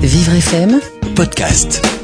Vivre FM, podcast.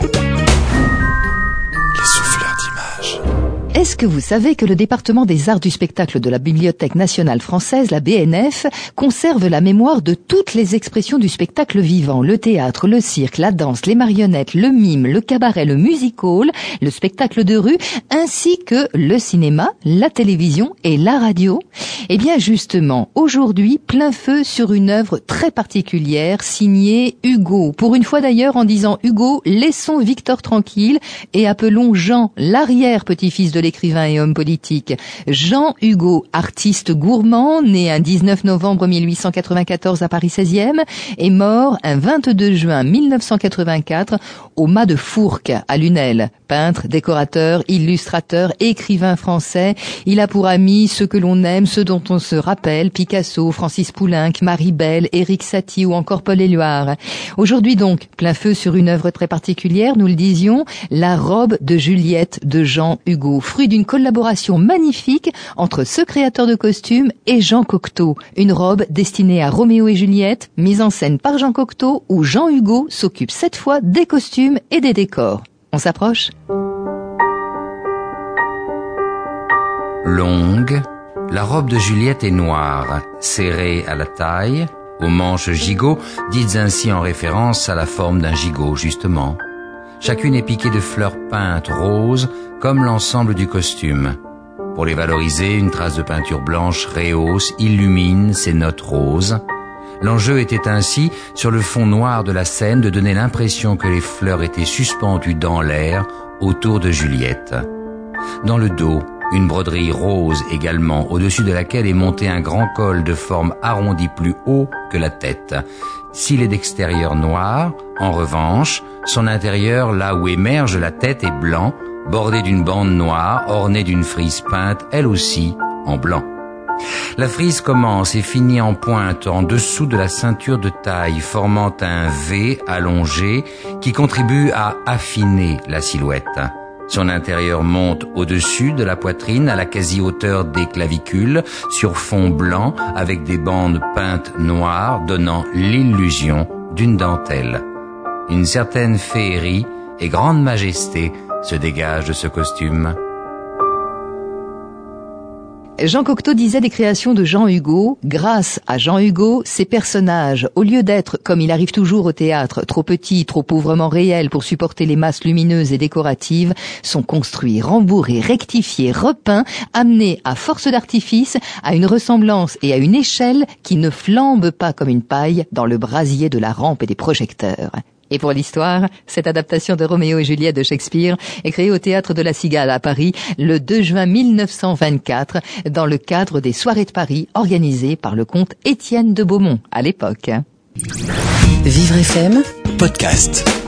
Est-ce que vous savez que le département des arts du spectacle de la Bibliothèque nationale française, la BNF, conserve la mémoire de toutes les expressions du spectacle vivant, le théâtre, le cirque, la danse, les marionnettes, le mime, le cabaret, le music hall, le spectacle de rue, ainsi que le cinéma, la télévision et la radio? Eh bien justement, aujourd'hui, plein feu sur une œuvre très particulière signée Hugo. Pour une fois d'ailleurs, en disant Hugo, laissons Victor tranquille et appelons Jean, l'arrière-petit-fils de l'écrivain et homme politique. Jean Hugo, artiste gourmand, né un 19 novembre 1894 à Paris 16e, est mort un 22 juin 1984 au mât de Fourques à Lunel. Peintre, décorateur, illustrateur, écrivain français, il a pour amis ceux que l'on aime, ceux dont on se rappelle, Picasso, Francis Poulenc, Marie Belle, Éric Satie ou encore Paul Éluard. Aujourd'hui donc, plein feu sur une œuvre très particulière, nous le disions, La robe de Juliette de Jean Hugo, fruit d'une collaboration magnifique entre ce créateur de costumes et Jean Cocteau. Une robe destinée à Roméo et Juliette, mise en scène par Jean Cocteau, où Jean Hugo s'occupe cette fois des costumes et des décors. On s'approche Longue, la robe de Juliette est noire, serrée à la taille, aux manches gigots, dites ainsi en référence à la forme d'un gigot justement. Chacune est piquée de fleurs peintes roses comme l'ensemble du costume. Pour les valoriser, une trace de peinture blanche rehausse, illumine ces notes roses. L'enjeu était ainsi, sur le fond noir de la scène, de donner l'impression que les fleurs étaient suspendues dans l'air autour de Juliette. Dans le dos, une broderie rose également, au-dessus de laquelle est monté un grand col de forme arrondie plus haut que la tête. S'il est d'extérieur noir, en revanche, son intérieur, là où émerge la tête, est blanc, bordé d'une bande noire, ornée d'une frise peinte, elle aussi, en blanc. La frise commence et finit en pointe en dessous de la ceinture de taille, formant un V allongé qui contribue à affiner la silhouette. Son intérieur monte au-dessus de la poitrine à la quasi-hauteur des clavicules sur fond blanc avec des bandes peintes noires donnant l'illusion d'une dentelle. Une certaine féerie et grande majesté se dégage de ce costume. Jean Cocteau disait des créations de Jean Hugo, grâce à Jean Hugo, ces personnages, au lieu d'être, comme il arrive toujours au théâtre, trop petits, trop pauvrement réels pour supporter les masses lumineuses et décoratives, sont construits, rembourrés, rectifiés, repeints, amenés à force d'artifice à une ressemblance et à une échelle qui ne flambe pas comme une paille dans le brasier de la rampe et des projecteurs. Et pour l'histoire, cette adaptation de Roméo et Juliette de Shakespeare est créée au Théâtre de la Cigale à Paris le 2 juin 1924 dans le cadre des soirées de Paris organisées par le comte Étienne de Beaumont à l'époque. Vivre FM, Podcast.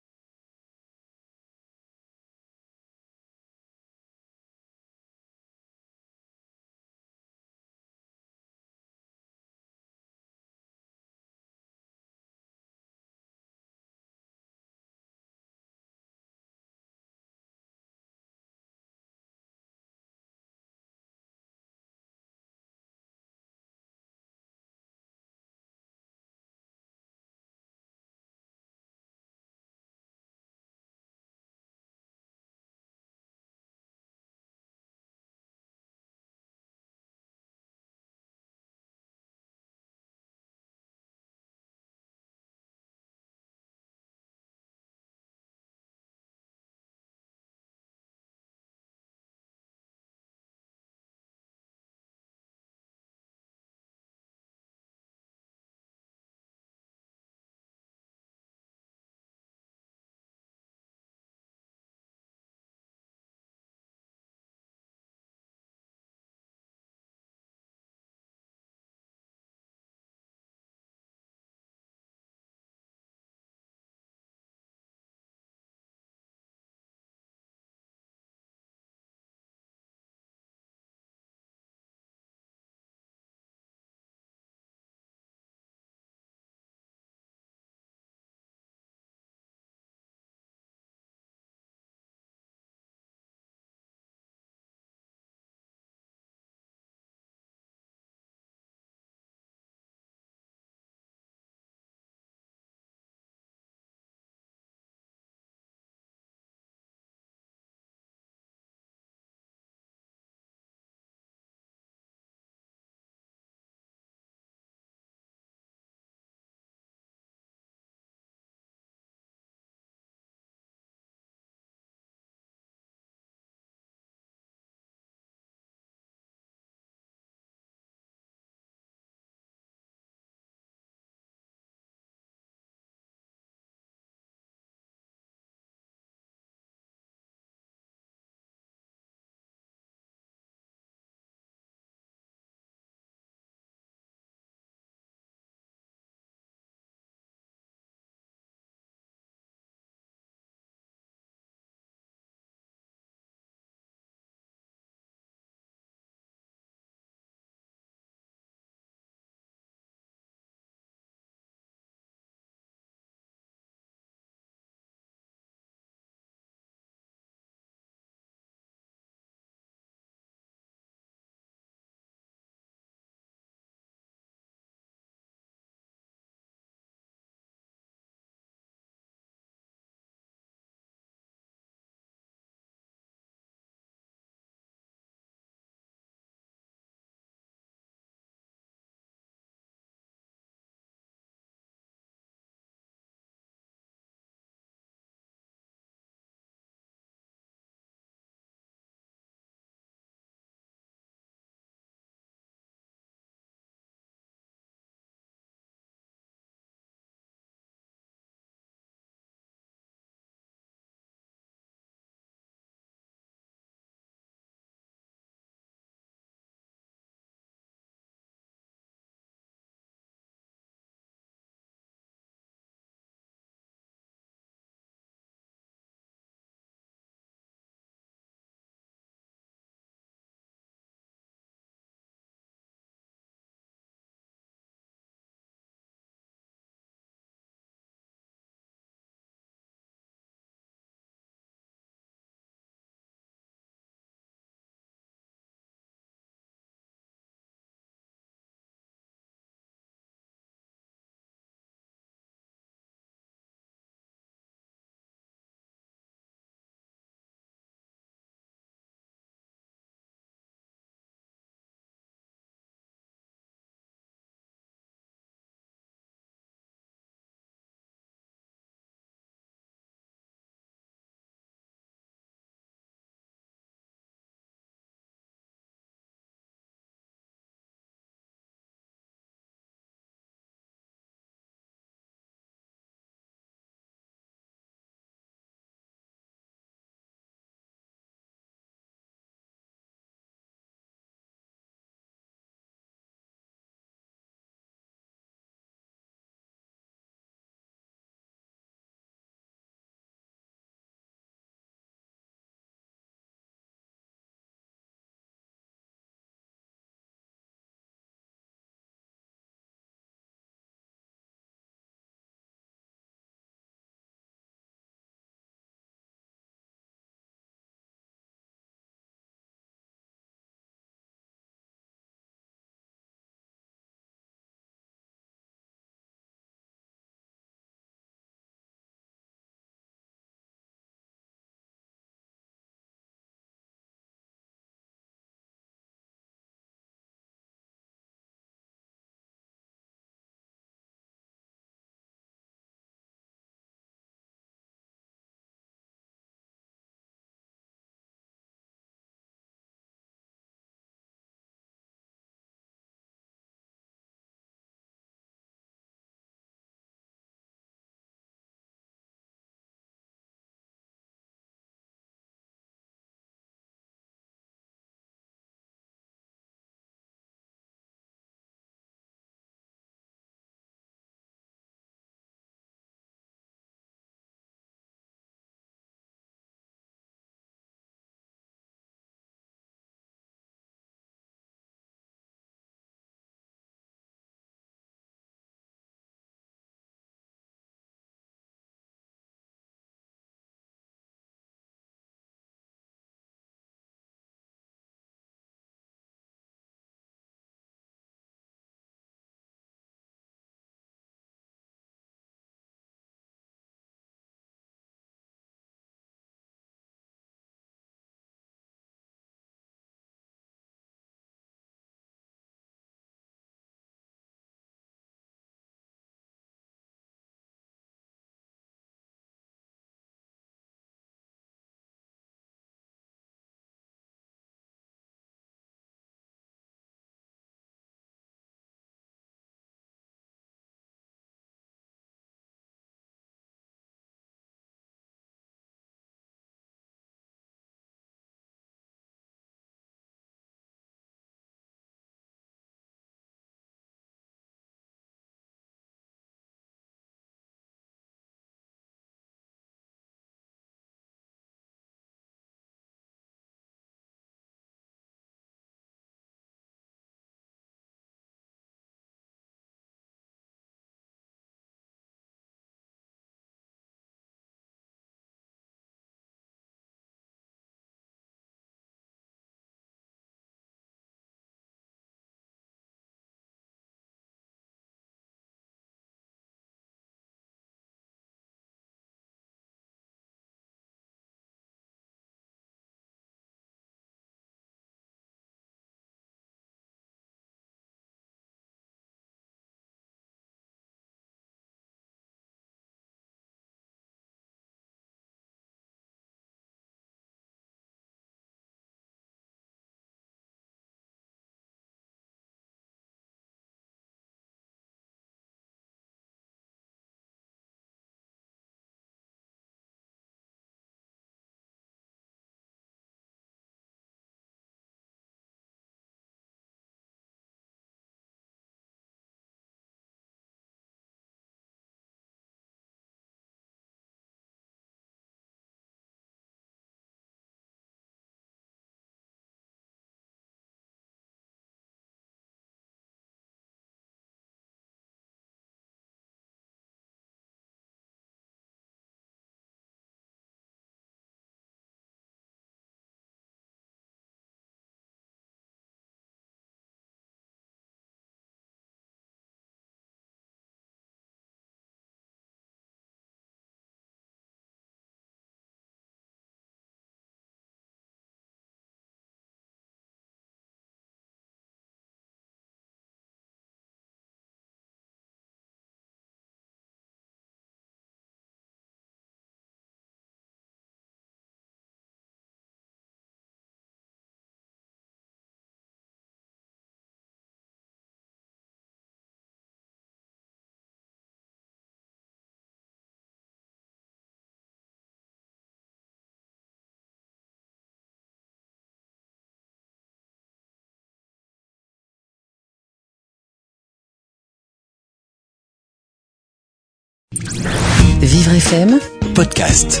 Vivre FM Podcast.